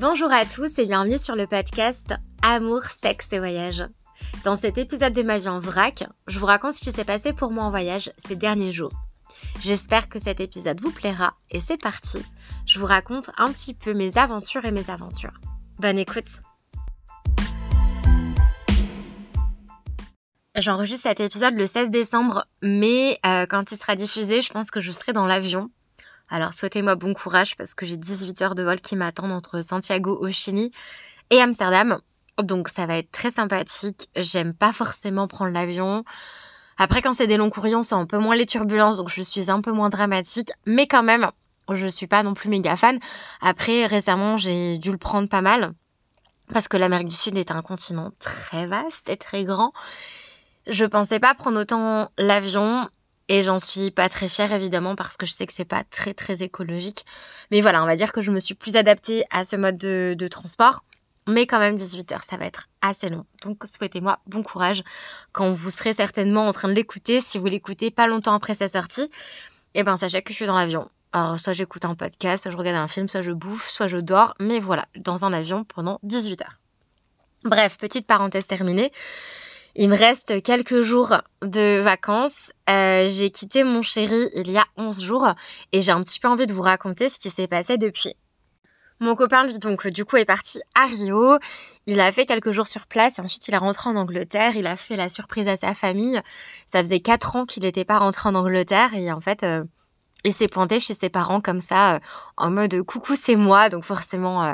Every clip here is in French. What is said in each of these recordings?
Bonjour à tous et bienvenue sur le podcast Amour, sexe et voyage. Dans cet épisode de ma vie en vrac, je vous raconte ce qui s'est passé pour moi en voyage ces derniers jours. J'espère que cet épisode vous plaira et c'est parti. Je vous raconte un petit peu mes aventures et mes aventures. Bonne écoute. J'enregistre cet épisode le 16 décembre, mais euh, quand il sera diffusé, je pense que je serai dans l'avion. Alors souhaitez-moi bon courage parce que j'ai 18 heures de vol qui m'attendent entre Santiago au Chili et Amsterdam. Donc ça va être très sympathique. J'aime pas forcément prendre l'avion. Après quand c'est des longs courriers, c'est un peu moins les turbulences, donc je suis un peu moins dramatique. Mais quand même, je suis pas non plus méga fan. Après récemment, j'ai dû le prendre pas mal parce que l'Amérique du Sud est un continent très vaste et très grand. Je pensais pas prendre autant l'avion et j'en suis pas très fière évidemment parce que je sais que c'est pas très très écologique. Mais voilà, on va dire que je me suis plus adaptée à ce mode de, transport. Mais quand même 18 heures, ça va être assez long. Donc souhaitez-moi bon courage quand vous serez certainement en train de l'écouter. Si vous l'écoutez pas longtemps après sa sortie, eh ben sachez que je suis dans l'avion. Alors soit j'écoute un podcast, soit je regarde un film, soit je bouffe, soit je dors. Mais voilà, dans un avion pendant 18 heures. Bref, petite parenthèse terminée. Il me reste quelques jours de vacances. Euh, j'ai quitté mon chéri il y a 11 jours et j'ai un petit peu envie de vous raconter ce qui s'est passé depuis. Mon copain, lui, donc, du coup, est parti à Rio. Il a fait quelques jours sur place et ensuite il est rentré en Angleterre. Il a fait la surprise à sa famille. Ça faisait 4 ans qu'il n'était pas rentré en Angleterre et en fait, euh, il s'est pointé chez ses parents comme ça, euh, en mode coucou, c'est moi. Donc forcément, euh,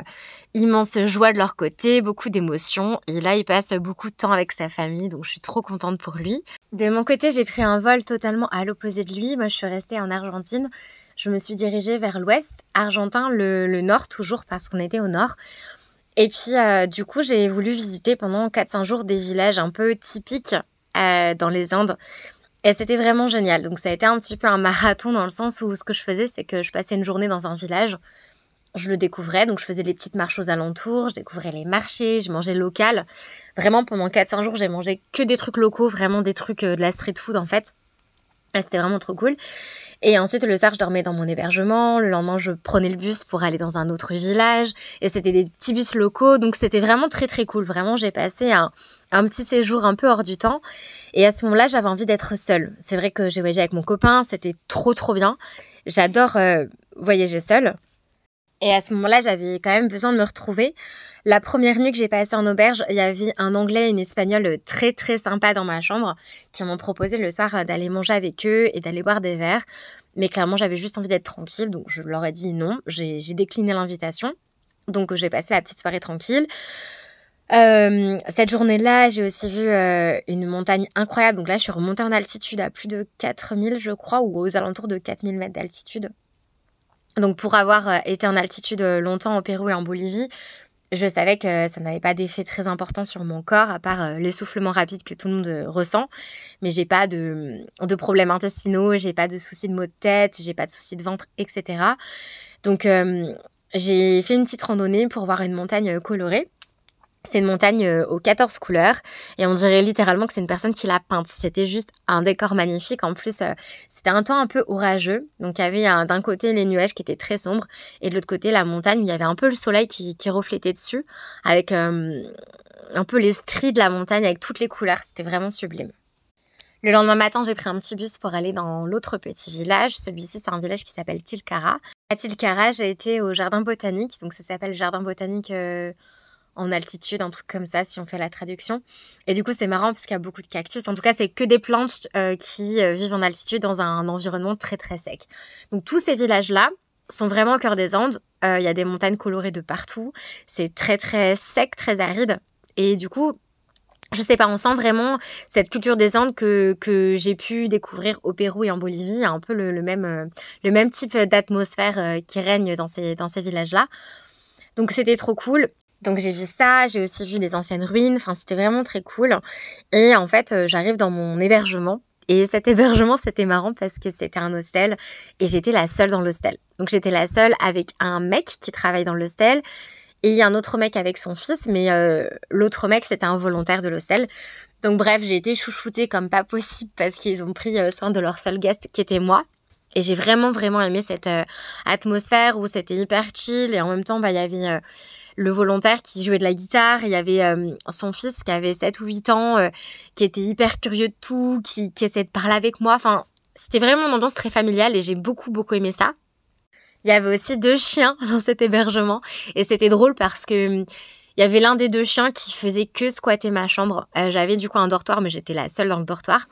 immense joie de leur côté, beaucoup d'émotions. Et là, il passe beaucoup de temps avec sa famille, donc je suis trop contente pour lui. De mon côté, j'ai pris un vol totalement à l'opposé de lui. Moi, je suis restée en Argentine. Je me suis dirigée vers l'ouest, argentin, le, nord toujours, parce qu'on était au nord. Et puis, euh, du coup, j'ai voulu visiter pendant 4-5 jours des villages un peu typiques dans les Indes. Et c'était vraiment génial. Donc ça a été un petit peu un marathon dans le sens où ce que je faisais, c'est que je passais une journée dans un village. Je le découvrais, donc je faisais des petites marches aux alentours, je découvrais les marchés, je mangeais local. Vraiment, pendant 4-5 jours, j'ai mangé que des trucs locaux, vraiment des trucs euh, de la street food en fait. C'était vraiment trop cool. Et ensuite, le soir, je dormais dans mon hébergement. Le lendemain, je prenais le bus pour aller dans un autre village. Et c'était des petits bus locaux. Donc, c'était vraiment très, très cool. Vraiment, j'ai passé un, petit séjour un peu hors du temps. Et à ce moment-là, j'avais envie d'être seule. C'est vrai que j'ai voyagé avec mon copain. C'était trop, trop bien. J'adore euh, voyager seule. Et à ce moment-là, j'avais quand même besoin de me retrouver. La première nuit que j'ai passée en auberge, il y avait un Anglais et une Espagnole très très sympa dans ma chambre qui m'ont proposé le soir d'aller manger avec eux et d'aller boire des verres. Mais clairement, j'avais juste envie d'être tranquille, donc je leur ai dit non. J'ai décliné l'invitation. Donc j'ai passé la petite soirée tranquille. Euh, cette journée-là, j'ai aussi vu euh, une montagne incroyable. Donc là, je suis remontée en altitude à plus de 4000, je crois, ou aux alentours de 4000 mètres d'altitude. Donc pour avoir euh, été en altitude longtemps au Pérou et en Bolivie, je savais que ça n'avait pas d'effet très important sur mon corps, à part l'essoufflement rapide que tout le monde ressent. Mais j'ai pas de, de problèmes intestinaux, j'ai pas de soucis de maux de tête, j'ai pas de soucis de ventre, etc. Donc j'ai fait une petite randonnée pour voir une montagne colorée. C'est une montagne euh, aux 14 couleurs et on dirait littéralement que c'est une personne qui l'a peinte. C'était juste un décor magnifique. En plus, euh, c'était un temps un peu orageux. Donc il y avait d'un côté les nuages qui étaient très sombres et de l'autre côté la montagne où il y avait un peu le soleil qui, reflétait dessus avec euh, un peu les stries de la montagne avec toutes les couleurs. C'était vraiment sublime. Le lendemain matin, j'ai pris un petit bus pour aller dans l'autre petit village. Celui-ci, c'est un village qui s'appelle Tilcara. À Tilcara, j'ai été au jardin botanique. Donc ça s'appelle jardin botanique en altitude, un truc comme ça, si on fait la traduction. Et du coup, c'est marrant parce qu'il y a beaucoup de cactus. En tout cas, c'est que des plantes euh, qui euh, vivent en altitude dans un environnement très très sec. Donc tous ces villages-là sont vraiment au cœur des Andes. Euh, il y a des montagnes colorées de partout. C'est très très sec, très aride. Et du coup, je sais pas, on sent vraiment cette culture des Andes que, que j'ai pu découvrir au Pérou et en Bolivie. un peu le, même, le même type d'atmosphère qui règne dans ces, dans ces villages-là. Donc c'était trop cool. Donc j'ai vu ça, j'ai aussi vu des anciennes ruines, enfin c'était vraiment très cool. Et en fait, euh, j'arrive dans mon hébergement. Et cet hébergement, c'était marrant parce que c'était un hostel et j'étais la seule dans l'hostel. Donc j'étais la seule avec un mec qui travaille dans l'hostel et un autre mec avec son fils, mais euh, l'autre mec, c'était un volontaire de l'hostel. Donc bref, j'ai été chouchoutée comme pas possible parce qu'ils ont pris euh, soin de leur seul guest qui était moi. Et j'ai vraiment, vraiment aimé cette atmosphère où c'était hyper chill et en même temps, bah, il y avait le volontaire qui jouait de la guitare, il y avait euh, son fils qui avait 7 ou 8 ans, qui était hyper curieux de tout, qui, essayait de parler avec moi. Enfin, c'était vraiment une ambiance très familiale et j'ai beaucoup, beaucoup aimé ça. Il y avait aussi deux chiens dans cet hébergement et c'était drôle parce que il y avait l'un des deux chiens qui faisait que squatter ma chambre. J'avais du coup un dortoir, mais j'étais la seule dans le dortoir.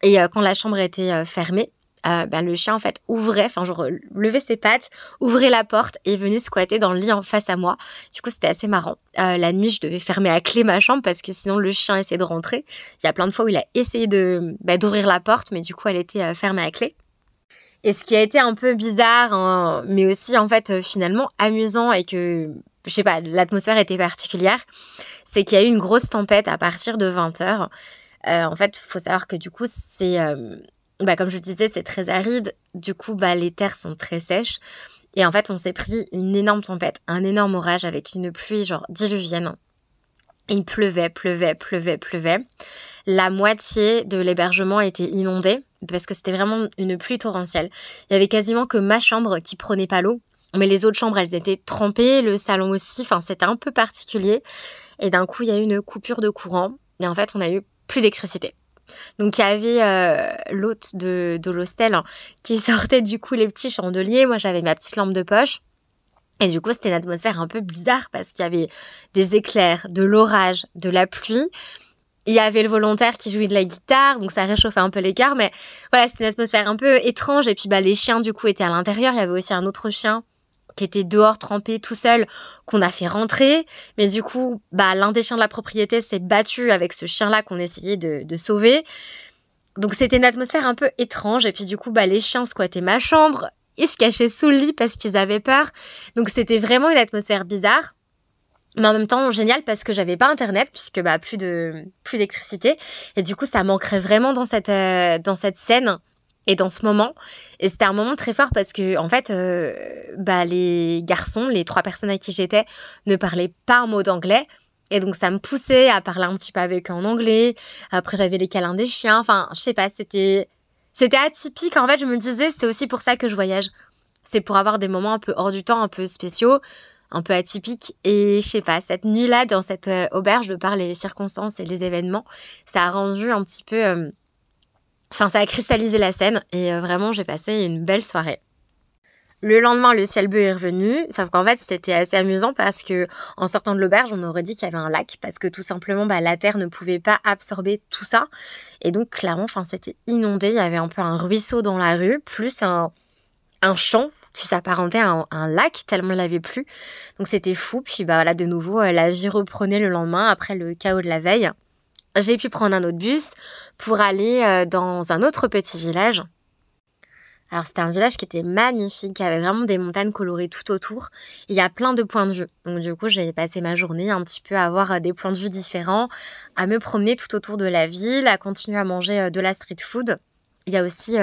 Et quand la chambre était fermée, euh, ben, le chien en fait ouvrait, enfin genre levait ses pattes, ouvrait la porte et venait squatter dans le lit en face à moi. Du coup c'était assez marrant. Euh, la nuit je devais fermer à clé ma chambre parce que sinon le chien essayait de rentrer. Il y a plein de fois où il a essayé de bah, d'ouvrir la porte mais du coup elle était euh, fermée à clé. Et ce qui a été un peu bizarre, hein, mais aussi en fait finalement amusant et que je sais pas, l'atmosphère était particulière, c'est qu'il y a eu une grosse tempête à partir de 20h. en fait, faut savoir que du coup, c'est bah, comme je disais, c'est très aride. Du coup, bah, les terres sont très sèches. Et en fait, on s'est pris une énorme tempête, un énorme orage avec une pluie genre diluvienne. Il pleuvait, pleuvait, pleuvait, pleuvait. La moitié de l'hébergement était inondée parce que c'était vraiment une pluie torrentielle. Il y avait quasiment que ma chambre qui prenait pas l'eau. Mais les autres chambres, elles étaient trempées, le salon aussi, enfin c'était un peu particulier. Et d'un coup, il y a eu une coupure de courant. Et en fait, on a eu plus d'électricité. Donc il y avait euh, l'hôte de, de l'hostel hein, qui sortait du coup les petits chandeliers. Moi j'avais ma petite lampe de poche. Et du coup c'était une atmosphère un peu bizarre parce qu'il y avait des éclairs, de l'orage, de la pluie. Il y avait le volontaire qui jouait de la guitare, donc ça réchauffait un peu l'écart. Mais voilà, c'était une atmosphère un peu étrange. Et puis bah, les chiens du coup étaient à l'intérieur. Il y avait aussi un autre chien qui était dehors trempé tout seul, qu'on a fait rentrer. Mais du coup, bah, l'un des chiens de la propriété s'est battu avec ce chien-là qu'on essayait de, sauver. Donc c'était une atmosphère un peu étrange. Et puis du coup, bah, les chiens squattaient ma chambre. Ils se cachaient sous le lit parce qu'ils avaient peur. Donc c'était vraiment une atmosphère bizarre. Mais en même temps, génial parce que j'avais pas internet puisque bah plus plus d'électricité et du coup ça manquerait vraiment dans cette euh, dans cette scène et dans ce moment. Et c'était un moment très fort parce que, en fait, euh, bah, les garçons, les trois personnes à qui j'étais, ne parlaient pas un mot d'anglais. Et donc, ça me poussait à parler un petit peu avec eux en anglais. Après, j'avais les câlins des chiens. Enfin, je sais pas, c'était, c'était atypique. En fait, je me disais, c'est aussi pour ça que je voyage. C'est pour avoir des moments un peu hors du temps, un peu spéciaux, un peu atypiques. Et je sais pas, cette nuit-là, dans cette euh, auberge, de par les circonstances et les événements, ça a rendu un petit peu, euh, Enfin, ça a cristallisé la scène et euh, vraiment, j'ai passé une belle soirée. Le lendemain, le ciel bleu est revenu, sauf qu'en fait, c'était assez amusant parce que en sortant de l'auberge, on aurait dit qu'il y avait un lac parce que tout simplement, bah, la terre ne pouvait pas absorber tout ça. Et donc, clairement, enfin, c'était inondé. Il y avait un peu un ruisseau dans la rue, plus un, un champ qui s'apparentait à un, lac tellement il avait plu. Donc, c'était fou. Puis, bah, voilà, de nouveau, euh, la vie reprenait le lendemain après le chaos de la veille j'ai pu prendre un autre bus pour aller euh, dans un autre petit village. Alors c'était un village qui était magnifique, qui avait vraiment des montagnes colorées tout autour. Il y a plein de points de vue. Donc du coup j'ai passé ma journée un petit peu à avoir euh, des points de vue différents, à me promener tout autour de la ville, à continuer à manger euh, de la street food. Il y a aussi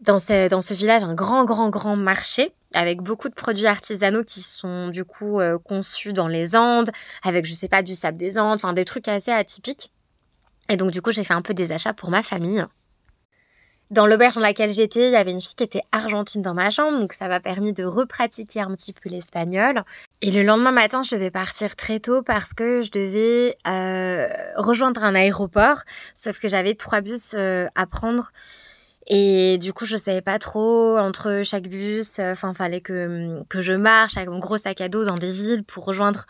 dans ce, dans ce village un grand grand grand marché avec beaucoup de produits artisanaux qui sont du coup euh, conçus dans les Andes, avec je sais pas du sable des Andes, enfin des trucs assez atypiques. Et donc du coup j'ai fait un peu des achats pour ma famille. Dans l'auberge dans laquelle j'étais, il y avait une fille qui était argentine dans ma chambre, donc ça m'a permis de repratiquer un petit peu l'espagnol. Et le lendemain matin, je devais partir très tôt parce que je devais euh, rejoindre un aéroport, sauf que j'avais trois bus euh, à prendre et du coup, je savais pas trop entre chaque bus. Euh, enfin, fallait que, que je marche avec mon gros sac à dos dans des villes pour rejoindre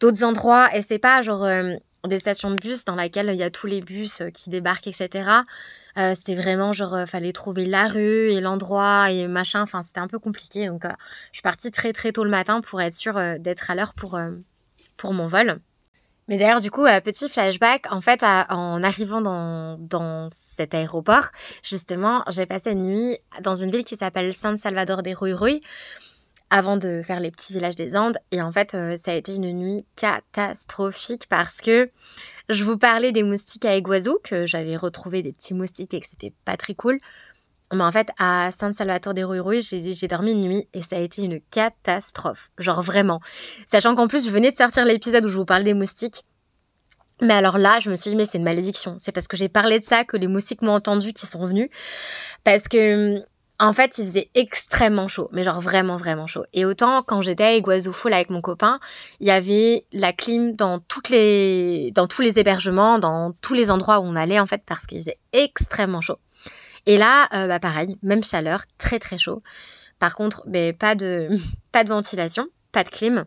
d'autres endroits. Et c'est pas genre euh, des stations de bus dans lesquelles il y a tous les bus euh, qui débarquent, etc. C'était vraiment genre, fallait trouver la rue et l'endroit et machin. Enfin, c'était un peu compliqué. Donc, je suis partie très très tôt le matin pour être sûre d'être à l'heure pour, pour mon vol. Mais d'ailleurs, du coup, euh, petit flashback, en fait, en arrivant dans, dans cet aéroport, justement, j'ai passé une nuit dans une ville qui s'appelle San Salvador de Rui avant de faire les petits villages des Andes. Et en fait, euh, ça a été une nuit catastrophique parce que je vous parlais des moustiques à Iguazu, que j'avais retrouvé des petits moustiques et que c'était pas très cool. Mais en fait, à San Salvador de Rui j'ai dormi une nuit et ça a été une catastrophe. Genre vraiment. Sachant qu'en plus, je venais de sortir l'épisode où je vous parle des moustiques. Mais alors là, je me suis dit, mais c'est une malédiction. C'est parce que j'ai parlé de ça que les moustiques m'ont entendu qui sont venus. Parce que, En fait, il faisait extrêmement chaud, mais genre vraiment, vraiment chaud. Et autant quand j'étais à Iguazu Fall avec mon copain, il y avait la clim dans toutes les, dans tous les hébergements, dans tous les endroits où on allait en fait, parce qu'il faisait extrêmement chaud. Et là, euh, bah pareil, même chaleur, très très chaud. Par contre, mais pas de, pas de ventilation, pas de clim.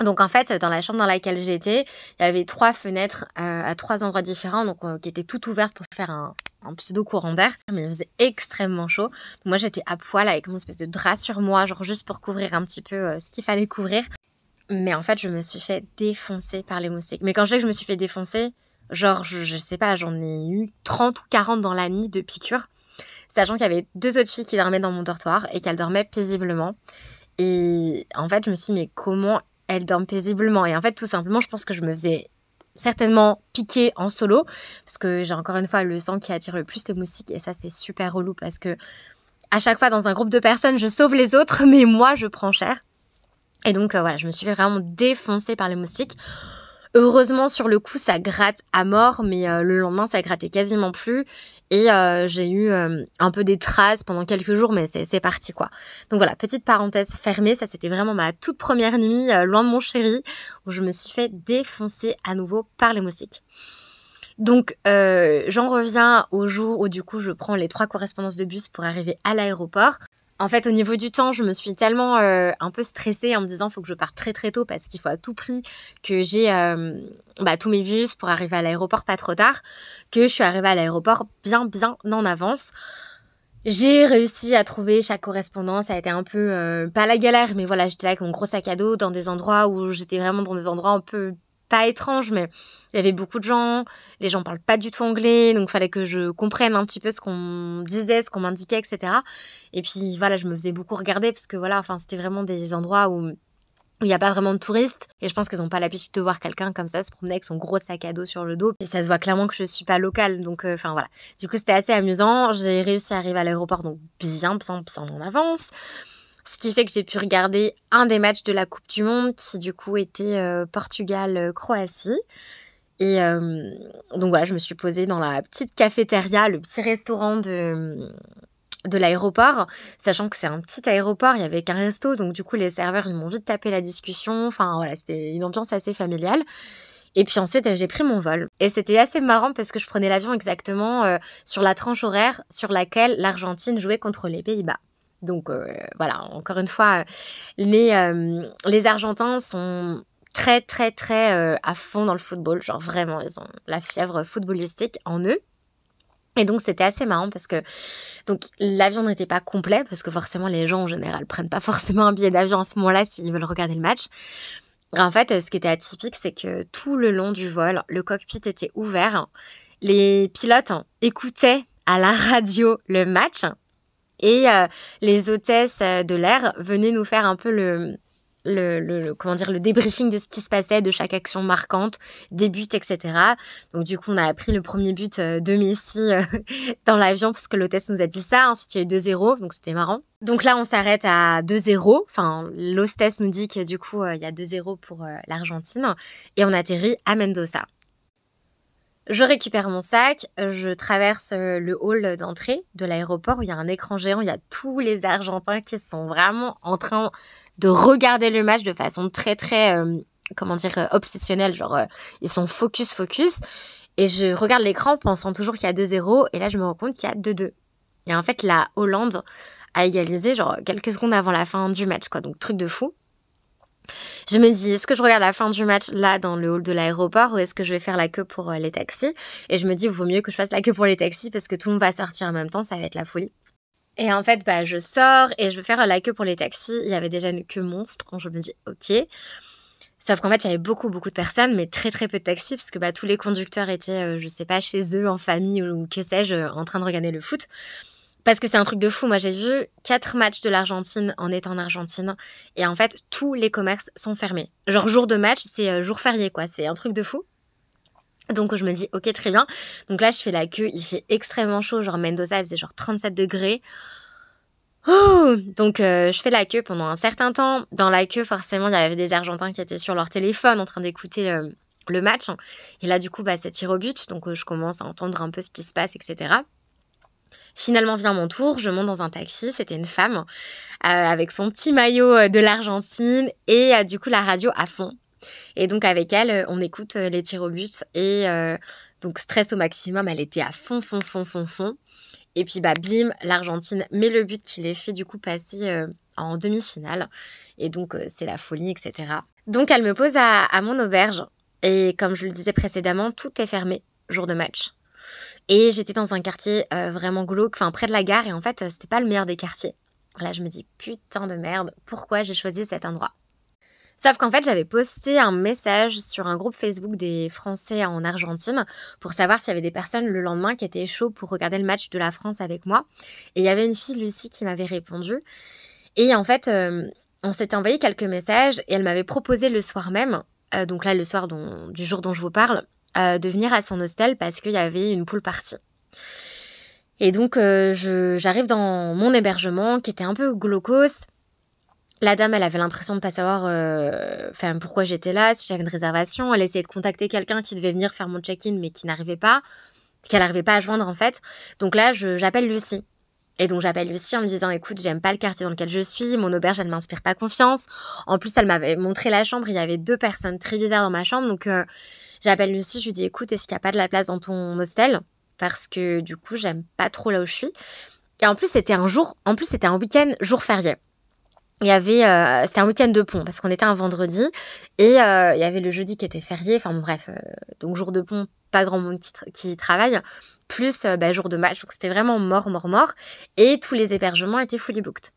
Donc en fait, dans la chambre dans laquelle j'étais, il y avait trois fenêtres euh, à trois endroits différents, donc euh, qui étaient toutes ouvertes pour faire un, pseudo courant d'air, mais il faisait extrêmement chaud. moi j'étais à poil avec mon espèce de drap sur moi, genre juste pour couvrir un petit peu ce qu'il fallait couvrir. Mais en fait, je me suis fait défoncer par les moustiques. Mais quand je dis que je me suis fait défoncer, genre, je, sais pas, j'en ai eu 30 ou 40 dans la nuit de piqûres, sachant qu'il y avait deux autres filles qui dormaient dans mon dortoir et qu'elles dormaient paisiblement. Et en fait, je me suis dit, mais comment elles dorment paisiblement? Et en fait, tout simplement, je pense que je me faisais certainement piquer en solo parce que j'ai encore une fois le sang qui attire le plus les moustiques et ça c'est super relou parce que à chaque fois dans un groupe de personnes je sauve les autres mais moi je prends cher. Et donc euh, voilà je me suis fait vraiment défoncer par les moustiques Heureusement, sur le coup, ça gratte à mort, mais euh, le lendemain, ça grattait quasiment plus. Et euh, j'ai eu euh, un peu des traces pendant quelques jours, mais c'est parti quoi. Donc voilà, petite parenthèse fermée, ça c'était vraiment ma toute première nuit loin de mon chéri, où je me suis fait défoncer à nouveau par les moustiques. Donc j'en reviens au jour où du coup je prends les trois correspondances de bus pour arriver à l'aéroport. En fait, au niveau du temps, je me suis tellement euh, un peu stressée en me disant faut que je parte très très tôt parce qu'il faut à tout prix que j'ai euh, bah, tous mes bus pour arriver à l'aéroport pas trop tard, que je suis arrivée à l'aéroport bien bien en avance. J'ai réussi à trouver chaque correspondance, ça a été un peu euh, pas la galère, mais voilà, j'étais là avec mon gros sac à dos dans des endroits où j'étais vraiment dans des endroits un peu pas étrange, mais il y avait beaucoup de gens, les gens parlent pas du tout anglais, donc il fallait que je comprenne un petit peu ce qu'on disait, ce qu'on m'indiquait, etc. Et puis voilà, je me faisais beaucoup regarder parce que voilà, enfin c'était vraiment des endroits où il n'y a pas vraiment de touristes. Et je pense qu'ils n'ont pas l'habitude de voir quelqu'un comme ça se promener avec son gros sac à dos sur le dos. Et ça se voit clairement que je suis pas locale donc euh, enfin voilà. Du coup c'était assez amusant. J'ai réussi à arriver à l'aéroport donc bien bien bien en avance. Ce qui fait que j'ai pu regarder un des matchs de la Coupe du Monde qui du coup était euh, Portugal-Croatie. Et euh, donc voilà, je me suis posée dans la petite cafétéria, le petit restaurant de, de l'aéroport, sachant que c'est un petit aéroport, il y avait qu'un resto, donc du coup les serveurs ils m'ont vite tapé la discussion, enfin voilà, c'était une ambiance assez familiale. Et puis ensuite, j'ai pris mon vol. Et c'était assez marrant parce que je prenais l'avion exactement euh, sur la tranche horaire sur laquelle l'Argentine jouait contre les Pays-Bas. Donc euh, voilà, encore une fois, les, euh, les Argentins sont très très très euh, à fond dans le football, genre vraiment, ils ont la fièvre footballistique en eux. Et donc c'était assez marrant parce que donc l'avion n'était pas complet parce que forcément les gens en général prennent pas forcément un billet d'avion à ce moment-là s'ils veulent regarder le match. En fait, ce qui était atypique, c'est que tout le long du vol, le cockpit était ouvert. Les pilotes écoutaient à la radio le match et euh, les hôtesses euh, de l'air venaient nous faire un peu le, le, comment dire, le débriefing de ce qui se passait, de chaque action marquante, des buts, etc. Donc du coup, on a appris le premier but euh, de Messi dans l'avion parce que l'hôtesse nous a dit ça. Ensuite, il y a eu 2-0, donc c'était marrant. Donc là, on s'arrête à 2-0. Enfin, l'hôtesse nous dit que du coup, il y a 2-0 pour l'Argentine. Et on atterrit à Mendoza. Je récupère mon sac, je traverse euh, le hall d'entrée de l'aéroport où il y a un écran géant, il y a tous les Argentins qui sont vraiment en train de regarder le match de façon très très, euh, comment dire, euh, obsessionnelle, genre ils sont focus focus. Et je regarde l'écran pensant toujours qu'il y a 2-0 et là je me rends compte qu'il y a 2-2. Et en fait la Hollande a égalisé genre quelques secondes avant la fin du match quoi, donc truc de fou. Je me dis, est-ce que je regarde la fin du match là dans le hall de l'aéroport ou est-ce que je vais faire la queue pour euh, les taxis? Et je me dis, il vaut mieux que je fasse la queue pour les taxis parce que tout le monde va sortir en même temps, ça va être la folie. Et en fait, bah, je sors et je vais faire la queue pour les taxis. Il y avait déjà une queue monstre. Je me dis, ok. Sauf qu'en fait, il y avait beaucoup, beaucoup de personnes, mais très, très peu de taxis, parce que bah, tous les conducteurs étaient, euh, je sais pas, chez eux, en famille ou que sais-je, en train de regarder le foot. Parce que c'est un truc de fou. Moi, j'ai vu quatre matchs de l'Argentine en étant en Argentine. Et en fait, tous les commerces sont fermés. Genre, jour de match, c'est euh, jour férié, quoi. C'est un truc de fou. Donc, je me dis, ok, très bien. Donc là, je fais la queue. Il fait extrêmement chaud. Genre, Mendoza, il faisait genre 37 degrés. Oh Donc, euh, je fais la queue pendant un certain temps. Dans la queue, forcément, il y avait des Argentins qui étaient sur leur téléphone en train d'écouter euh, le match. Et là, du coup, bah, ça tire au but. Donc, je commence à entendre un peu ce qui se passe, etc. Finalement vient mon tour, je monte dans un taxi, c'était une femme euh, avec son petit maillot euh, de l'Argentine et euh, du coup la radio à fond. Et donc avec elle, on écoute les tirs au but et donc stress au maximum, elle était à fond, fond, fond, fond, fond. Et puis bah bim, l'Argentine met le but qui les fait du coup passer en demi-finale. Et donc c'est la folie, etc. Donc elle me pose à, mon auberge et comme je le disais précédemment, tout est fermé jour de match. Et j'étais dans un quartier euh, vraiment glauque, enfin près de la gare, et en fait, euh, c'était pas le meilleur des quartiers. Là, je me dis, putain de merde, pourquoi j'ai choisi cet endroit? Sauf qu'en fait, j'avais posté un message sur un groupe Facebook des Français en Argentine pour savoir s'il y avait des personnes le lendemain qui étaient chauds pour regarder le match de la France avec moi. Et il y avait une fille, Lucie, qui m'avait répondu. Et en fait, euh, on s'était envoyé quelques messages et elle m'avait proposé le soir même, donc là, le soir du jour dont je vous parle, euh, de venir à son hostel parce qu'il y avait une poule partie. Et donc euh, j'arrive dans mon hébergement qui était un peu glaucose. La dame, elle avait l'impression de pas savoir euh, pourquoi j'étais là, si j'avais une réservation. Elle essayait de contacter quelqu'un qui devait venir faire mon check-in mais qui n'arrivait pas, qu'elle n'arrivait pas à joindre en fait. Donc là, j'appelle Lucie. Et donc j'appelle Lucie en me disant écoute, j'aime pas le quartier dans lequel je suis, mon auberge elle m'inspire pas confiance. En plus, elle m'avait montré la chambre, il y avait deux personnes très bizarres dans ma chambre, donc J'appelle Lucie, je lui dis écoute, est-ce qu'il n'y a pas de la place dans ton hostel? Parce que du coup, j'aime pas trop là où je suis. Et en plus, c'était un jour, en plus, c'était un week-end, jour férié. Il y avait, euh, c'était un week-end de pont parce qu'on était un vendredi et euh, il y avait le jeudi qui était férié. Enfin bref, euh, donc jour de pont, pas grand monde qui, travaille, plus bah, jour de match. Donc c'était vraiment mort, mort, mort. Et tous les hébergements étaient fully booked.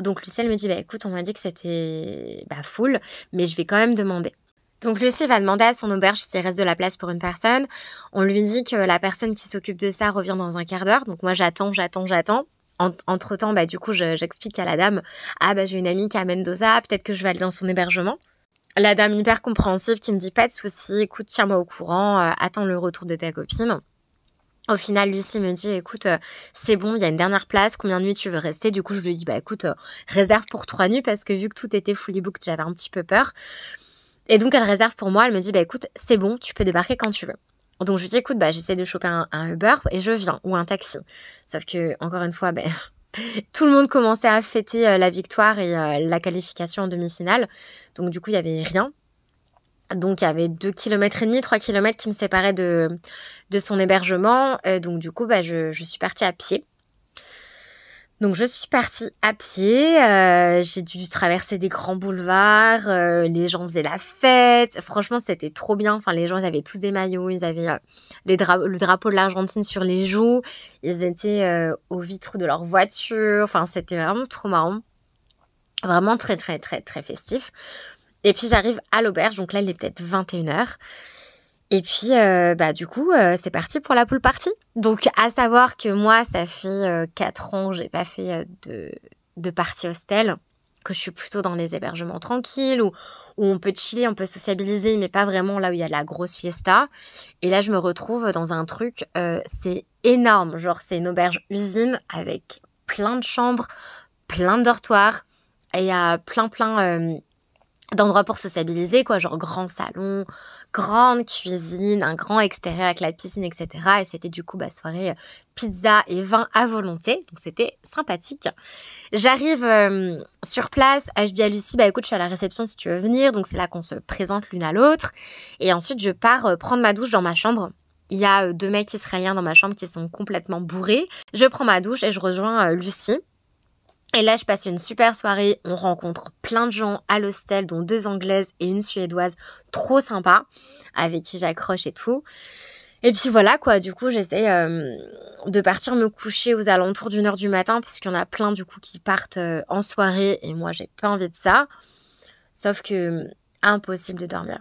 Donc Lucille me dit, bah écoute, on m'a dit que c'était bah, full, mais je vais quand même demander. Donc Lucie va demander à son auberge s'il reste de la place pour une personne. On lui dit que la personne qui s'occupe de ça revient dans un quart d'heure. Donc moi j'attends, j'attends, j'attends. Entre temps, bah, du coup, j'explique à la dame Ah, bah, j'ai une amie qui est à Mendoza, peut-être que je vais aller dans son hébergement. La dame hyper compréhensive qui me dit Pas de souci, écoute, tiens-moi au courant, euh, attends le retour de ta copine. Au final, Lucie me dit, écoute, euh, c'est bon, il y a une dernière place, combien de nuits tu veux rester? Du coup, je lui dis, bah écoute, euh, réserve pour trois nuits parce que vu que tout était fully booked, j'avais un petit peu peur. Et donc elle réserve pour moi, elle me dit bah écoute, c'est bon, tu peux débarquer quand tu veux. Donc je dis écoute, bah j'essaie de choper un, Uber et je viens ou un taxi. Sauf que encore une fois, ben tout le monde commençait à fêter euh, la victoire et euh, la qualification en demi-finale. Donc du coup, il y avait rien. Donc il y avait 2 km et demi, 3 km qui me séparaient de, de son hébergement. Euh, donc du coup, bah, je, je suis partie à pied. Donc je suis partie à pied, euh, j'ai dû traverser des grands boulevards, euh, les gens faisaient la fête, franchement c'était trop bien, enfin les gens ils avaient tous des maillots, ils avaient euh, le drapeau de l'Argentine sur les joues, ils étaient aux vitres de leur voiture, enfin c'était vraiment trop marrant, vraiment très très très très festif. Et puis j'arrive à l'auberge, donc là il est peut-être 21h. Et puis, euh, bah, du coup, euh, c'est parti pour la poule party. Donc, à savoir que moi, ça fait euh, 4 ans que j'ai pas fait euh, de, de partie hostel, que je suis plutôt dans les hébergements tranquilles, où, où on peut chiller, on peut sociabiliser, mais pas vraiment là où il y a la grosse fiesta. Et là, je me retrouve dans un truc, c'est énorme. Genre, c'est une auberge usine avec plein de chambres, plein de dortoirs, et il y a plein, plein d'endroits pour sociabiliser, quoi, genre grand salon, grande cuisine, un grand extérieur avec la piscine, etc. Et c'était du coup, bah, soirée euh, pizza et vin à volonté, donc c'était sympathique. J'arrive euh, sur place, je dis à Lucie, bah écoute, je suis à la réception si tu veux venir, donc c'est là qu'on se présente l'une à l'autre. Et ensuite, je pars euh, prendre ma douche dans ma chambre. Il y a deux mecs israéliens dans ma chambre qui sont complètement bourrés. Je prends ma douche et je rejoins Lucie. Et là, je passe une super soirée. On rencontre plein de gens à l'hostel, dont deux anglaises et une suédoise trop sympa, avec qui j'accroche et tout. Et puis voilà quoi, du coup j'essaie euh, de partir me coucher aux alentours d'une heure du matin, puisqu'il y en a plein du coup qui partent euh, en soirée et moi j'ai pas envie de ça. Sauf que impossible de dormir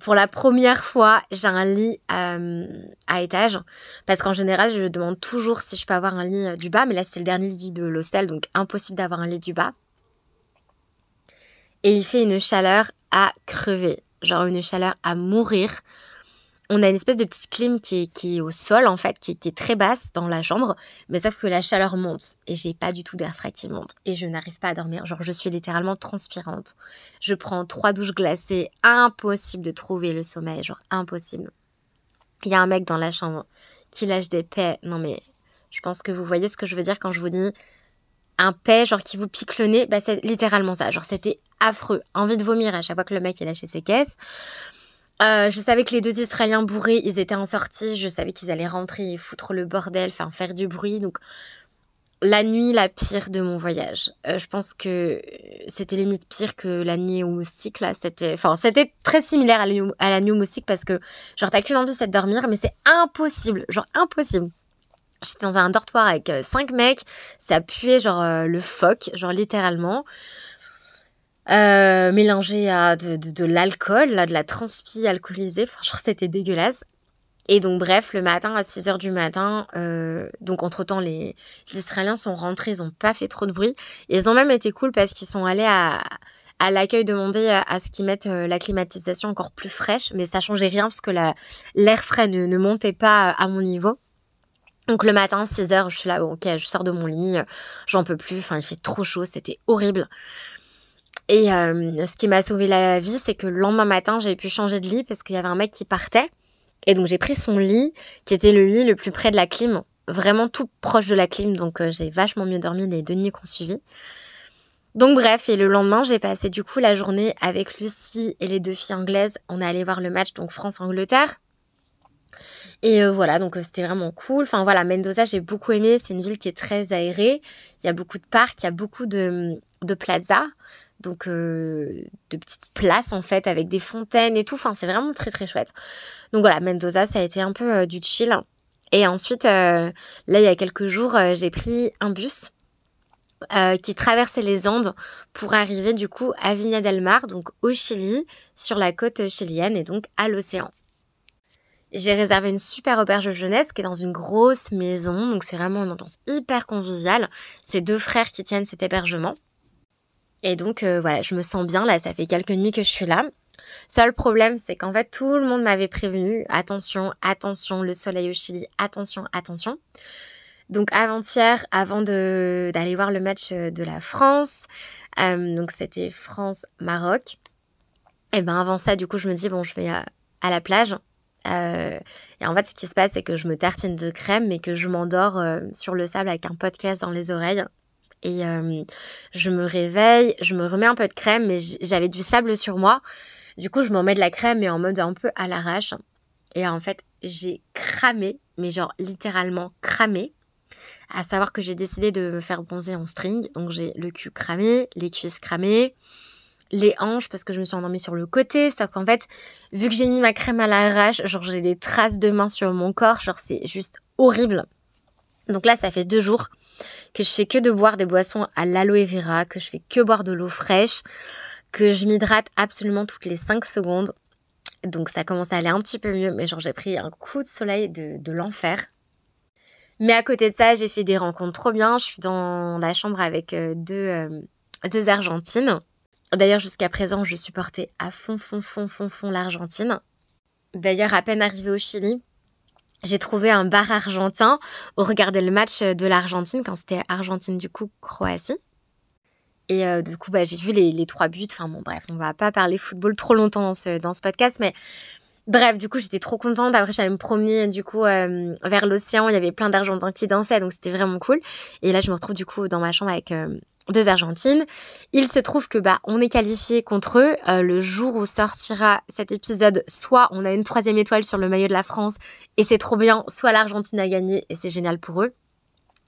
pour la première fois, j'ai un lit euh, à étage. Parce qu'en général, je demande toujours si je peux avoir un lit euh, du bas. Mais là, c'est le dernier lit de l'hostel, donc impossible d'avoir un lit du bas. Et il fait une chaleur à crever. Genre une chaleur à mourir on a une espèce de petite clim qui est, au sol, en fait, qui, est très basse dans la chambre, mais sauf que la chaleur monte et j'ai pas du tout d'air frais qui monte et je n'arrive pas à dormir. Genre, je suis littéralement transpirante. Je prends trois douches glacées, impossible de trouver le sommeil, genre impossible. Il y a un mec dans la chambre qui lâche des paix. Non, mais Je pense que vous voyez ce que je veux dire quand je vous dis un paix, genre qui vous pique le nez. Bah, c'est littéralement ça. Genre, c'était affreux. Envie de vomir à chaque fois que le mec il lâchait ses caisses. Euh, je savais que les deux Israéliens bourrés, ils étaient en sortie. Je savais qu'ils allaient rentrer et foutre le bordel, enfin faire du bruit. Donc, la nuit la pire de mon voyage. Euh, je pense que c'était limite pire que la nuit au moustique là. C'était, enfin, c'était très similaire à la, nuit au moustique parce que genre t'as qu'une envie c'est de dormir, mais c'est impossible, genre impossible. J'étais dans un dortoir avec euh, cinq mecs, ça puait genre le phoque, genre littéralement. Mélangé à de, de, l'alcool, de la transpi alcoolisée. Enfin, genre, c'était dégueulasse. Et donc, bref, le matin, à 6 h du matin, euh, donc entre-temps, les, Israéliens sont rentrés, ils n'ont pas fait trop de bruit. Ils ont même été cool parce qu'ils sont allés à, à l'accueil demander à, ce qu'ils mettent euh, la climatisation encore plus fraîche, mais ça changeait rien parce que l'air frais ne, ne, montait pas à mon niveau. Donc le matin, 6 h je suis là, ok, je sors de mon lit, j'en peux plus, enfin il fait trop chaud, c'était horrible. Et euh, ce qui m'a sauvé la vie, c'est que le lendemain matin, j'ai pu changer de lit parce qu'il y avait un mec qui partait. Et donc j'ai pris son lit, qui était le lit le plus près de la clim, vraiment tout proche de la clim, donc euh, j'ai vachement mieux dormi les deux nuits qu'on suivit. Donc bref, et le lendemain, j'ai passé du coup la journée avec Lucie et les deux filles anglaises. On est allé voir le match, donc France-Angleterre. Et euh, voilà, donc c'était vraiment cool. Enfin voilà, Mendoza, j'ai beaucoup aimé. C'est une ville qui est très aérée. Il y a beaucoup de parcs, il y a beaucoup de, de plazas donc euh, de petites places en fait avec des fontaines et tout. Enfin, c'est vraiment très très chouette. Donc voilà, Mendoza, ça a été un peu euh, du chill. Et ensuite, euh, là, il y a quelques jours, j'ai pris un bus qui traversait les Andes pour arriver du coup à Viña del Mar, donc au Chili, sur la côte chilienne et donc à l'océan. J'ai réservé une super auberge jeunesse qui est dans une grosse maison, donc c'est vraiment une ambiance hyper conviviale. C'est deux frères qui tiennent cet hébergement. Et donc euh, voilà, je me sens bien là, ça fait quelques nuits que je suis là. Seul problème, c'est qu'en fait, tout le monde m'avait prévenu, attention, attention, le soleil au Chili, attention, attention. Donc avant-hier, avant d'aller voir le match euh, de la France, euh, donc c'était France-Maroc, et ben avant ça, du coup, je me dis, bon, je vais à, la plage. et en fait, ce qui se passe, c'est que je me tartine de crème, mais que je m'endors sur le sable avec un podcast dans les oreilles. Et euh, je me réveille, je me remets un peu de crème, mais j'avais du sable sur moi. Du coup, je m'en mets de la crème, mais en mode un peu à l'arrache. Et en fait, j'ai cramé, mais genre littéralement cramé. À savoir que j'ai décidé de me faire bronzer en string. Donc j'ai le cul cramé, les cuisses cramées, les hanches parce que je me suis endormie sur le côté. Sauf qu'en fait, vu que j'ai mis ma crème à l'arrache, genre j'ai des traces de main sur mon corps. Genre c'est juste horrible. Donc là, ça fait deux jours que je fais que de boire des boissons à l'aloe vera, que je fais que boire de l'eau fraîche, que je m'hydrate absolument toutes les 5 secondes. Donc ça commence à aller un petit peu mieux, mais genre j'ai pris un coup de soleil de, l'enfer. Mais à côté de ça, j'ai fait des rencontres trop bien. Je suis dans la chambre avec euh, deux, euh, deux Argentines. D'ailleurs, jusqu'à présent, je supportais à fond, fond, fond, fond, fond l'Argentine. D'ailleurs, à peine arrivée au Chili, j'ai trouvé un bar argentin où regarder le match de l'Argentine quand c'était Argentine du coup Croatie. Et euh, du coup, bah, j'ai vu les, trois buts. Enfin bon, bref, on va pas parler football trop longtemps dans ce, dans ce podcast, mais bref, du coup, j'étais trop contente. Après, j'allais me promener du coup euh, vers l'océan. Il y avait plein d'Argentins qui dansaient, donc c'était vraiment cool. Et là, je me retrouve du coup dans ma chambre avec euh, deux Argentines. Il se trouve que bah on est qualifié contre eux. Euh, le jour où sortira cet épisode, soit on a une troisième étoile sur le maillot de la France et c'est trop bien, soit l'Argentine a gagné et c'est génial pour eux.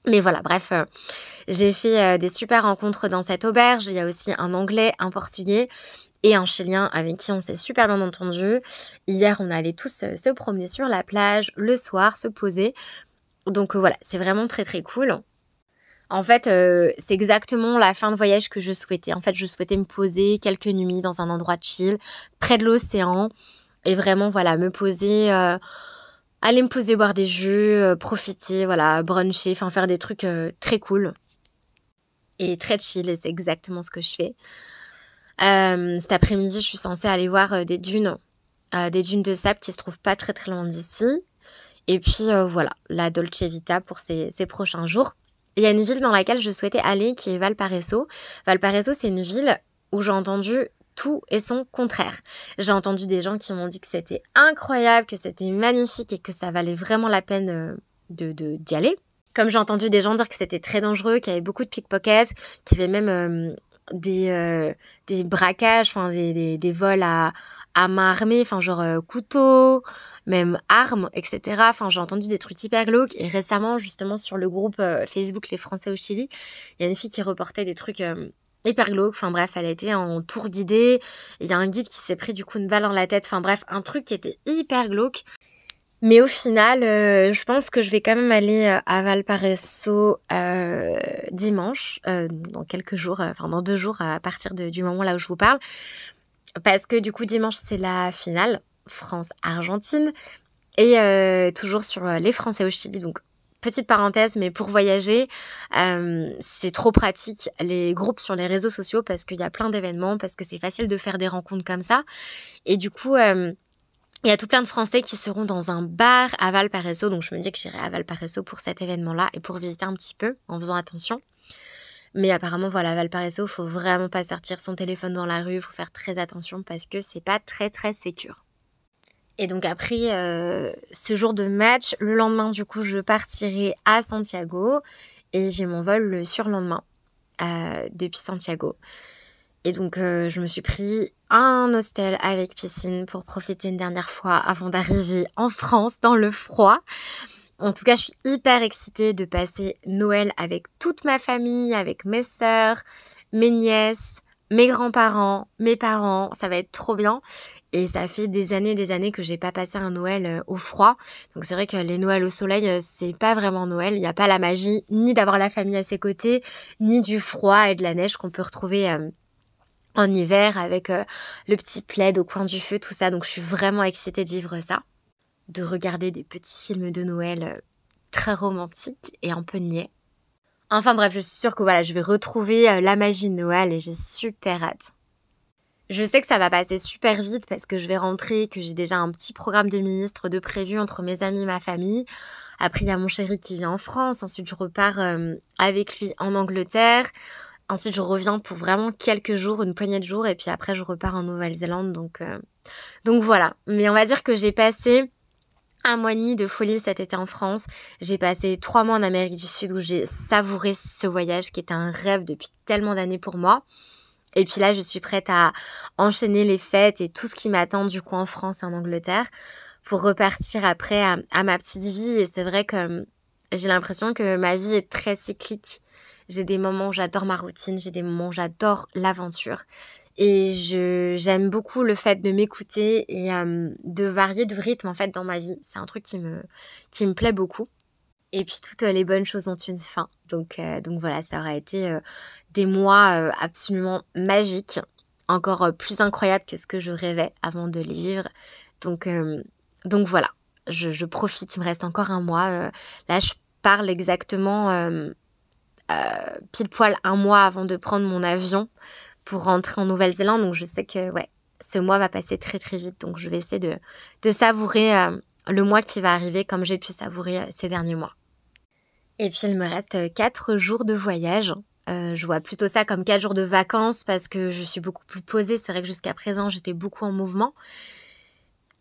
Mais voilà, bref, euh, j'ai fait euh, des super rencontres dans cette auberge. Il y a aussi un Anglais, un Portugais et un Chilien avec qui on s'est super bien entendu. Hier, on allait tous se promener sur la plage, le soir, se poser. Donc voilà, c'est vraiment très très cool. En fait, euh, c'est exactement la fin de voyage que je souhaitais. En fait, je souhaitais me poser quelques nuits dans un endroit chill, près de l'océan, et vraiment, voilà, me poser, euh, aller me poser, boire des jus, euh, profiter, voilà, bruncher, enfin faire des trucs très cool et très chill. Et c'est exactement ce que je fais. cet après-midi, je suis censée aller voir des dunes, des dunes de sable qui se trouvent pas très très loin d'ici. Et puis voilà, la Dolce Vita pour ces prochains jours. Il y a une ville dans laquelle je souhaitais aller qui est Valparaiso. Valparaiso, c'est une ville où j'ai entendu tout et son contraire. J'ai entendu des gens qui m'ont dit que c'était incroyable, que c'était magnifique et que ça valait vraiment la peine euh, de d'y aller. Comme j'ai entendu des gens dire que c'était très dangereux, qu'il y avait beaucoup de pickpockets, qu'il y avait même euh, des, euh, des braquages, des, vols à, main armée, enfin genre couteau, même armes, etc. Enfin j'ai entendu des trucs hyper glauques. Et récemment, justement, sur le groupe Facebook Les Français au Chili, il y a une fille qui reportait des trucs hyper glauques. Enfin bref, elle été en tour guidée. Il y a un guide qui s'est pris du coup une balle dans la tête. Enfin bref, un truc qui était hyper glauque. Mais au final, euh, je pense que je vais quand même aller euh, à Valparaiso euh, dimanche, dans quelques jours, enfin dans deux jours à partir du moment là où je vous parle. Parce que du coup, dimanche, c'est la finale France-Argentine. Et toujours sur les Français au Chili. Donc, petite parenthèse, mais pour voyager, c'est trop pratique les groupes sur les réseaux sociaux parce qu'il y a plein d'événements, parce que c'est facile de faire des rencontres comme ça. Et du coup, il y a tout plein de Français qui seront dans un bar à Valparaiso, donc je me dis que j'irai à Valparaiso pour cet événement-là et pour visiter un petit peu en faisant attention. Mais apparemment, voilà, Valparaiso, faut vraiment pas sortir son téléphone dans la rue, faut faire très attention parce que c'est pas très très sécure. Et donc après euh, ce jour de match, le lendemain du coup, je partirai à Santiago et j'ai mon vol le surlendemain euh, depuis Santiago. Et donc, euh, je me suis pris un hostel avec piscine pour profiter une dernière fois avant d'arriver en France dans le froid. En tout cas, je suis hyper excitée de passer Noël avec toute ma famille, avec mes sœurs, mes nièces, mes grands-parents, mes parents. Ça va être trop bien. Et ça fait des années des années que j'ai pas passé un Noël euh, au froid. Donc c'est vrai que les Noëls au soleil, euh, c'est pas vraiment Noël. Il n'y a pas la magie ni d'avoir la famille à ses côtés, ni du froid et de la neige qu'on peut retrouver en hiver avec euh, le petit plaid au coin du feu, tout ça. Donc je suis vraiment excitée de vivre ça, de regarder des petits films de Noël euh, très romantiques et un peu niais. Enfin bref, je suis sûre que voilà, je vais retrouver euh, la magie de Noël et j'ai super hâte. Je sais que ça va passer super vite parce que je vais rentrer, que j'ai déjà un petit programme de ministre de prévu entre mes amis et ma famille. Après, il y a mon chéri qui vient en France. Ensuite, je repars avec lui en Angleterre. Ensuite, je reviens pour vraiment quelques jours, une poignée de jours, et puis après, je repars en Nouvelle-Zélande. Donc, euh, donc voilà. Mais on va dire que j'ai passé un mois et demi de folie cet été en France. J'ai passé trois mois en Amérique du Sud où j'ai savouré ce voyage qui était un rêve depuis tellement d'années pour moi. Et puis là, je suis prête à enchaîner les fêtes et tout ce qui m'attend du coup en France et en Angleterre pour repartir après à, à ma petite vie. Et c'est vrai que hum, j'ai l'impression que ma vie est très cyclique. J'ai des moments où j'adore ma routine, j'ai des moments où j'adore l'aventure. Et je j'aime beaucoup le fait de m'écouter et de varier de rythme en fait dans ma vie. C'est un truc qui me qui me plaît beaucoup. Et puis toutes les bonnes choses ont une fin. Donc euh, donc voilà, ça aurait été euh, des mois euh, absolument magiques, encore plus incroyables que ce que je rêvais avant de les vivre. Donc donc voilà, je, je, profite. Il me reste encore un mois. là, je parle exactement euh, pile poil un mois avant de prendre mon avion pour rentrer en Nouvelle-Zélande. Donc je sais que ouais, ce mois va passer très très vite. Donc je vais essayer de, de savourer euh, le mois qui va arriver comme j'ai pu savourer euh, ces derniers mois. Et puis il me reste 4 jours de voyage. je vois plutôt ça comme 4 jours de vacances parce que je suis beaucoup plus posée. C'est vrai que jusqu'à présent j'étais beaucoup en mouvement.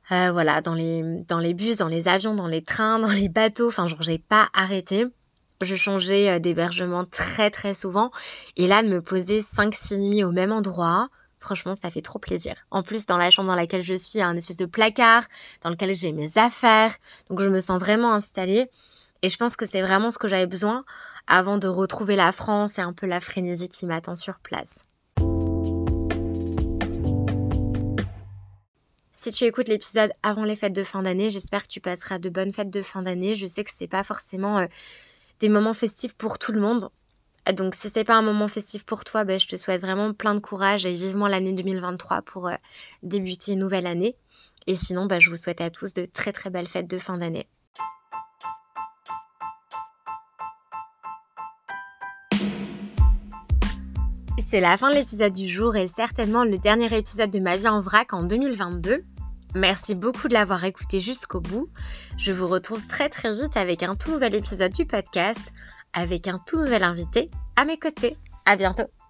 voilà, dans les, dans les bus, dans les avions, dans les trains, dans les bateaux. Enfin, genre, j'ai pas arrêté. Je changeais d'hébergement très très souvent. Et là, de me poser 5-6 nuits au même endroit, franchement, ça fait trop plaisir. En plus, dans la chambre dans laquelle je suis, il y a un espèce de placard dans lequel j'ai mes affaires. Donc, je me sens vraiment installée. Et je pense que c'est vraiment ce que j'avais besoin avant de retrouver la France et un peu la frénésie qui m'attend sur place. Si tu écoutes l'épisode avant les fêtes de fin d'année, j'espère que tu passeras de bonnes fêtes de fin d'année. Je sais que c'est pas forcément euh, des moments festifs pour tout le monde. Donc si c'est pas un moment festif pour toi, ben, je te souhaite vraiment plein de courage et vivement l'année 2023 pour euh, débuter une nouvelle année. Et sinon, ben, je vous souhaite à tous de très très belles fêtes de fin d'année. C'est la fin de l'épisode du jour et certainement le dernier épisode de ma vie en vrac en 2022. Merci beaucoup de l'avoir écouté jusqu'au bout. Je vous retrouve très très vite avec un tout nouvel épisode du podcast, avec un tout nouvel invité à mes côtés. À bientôt!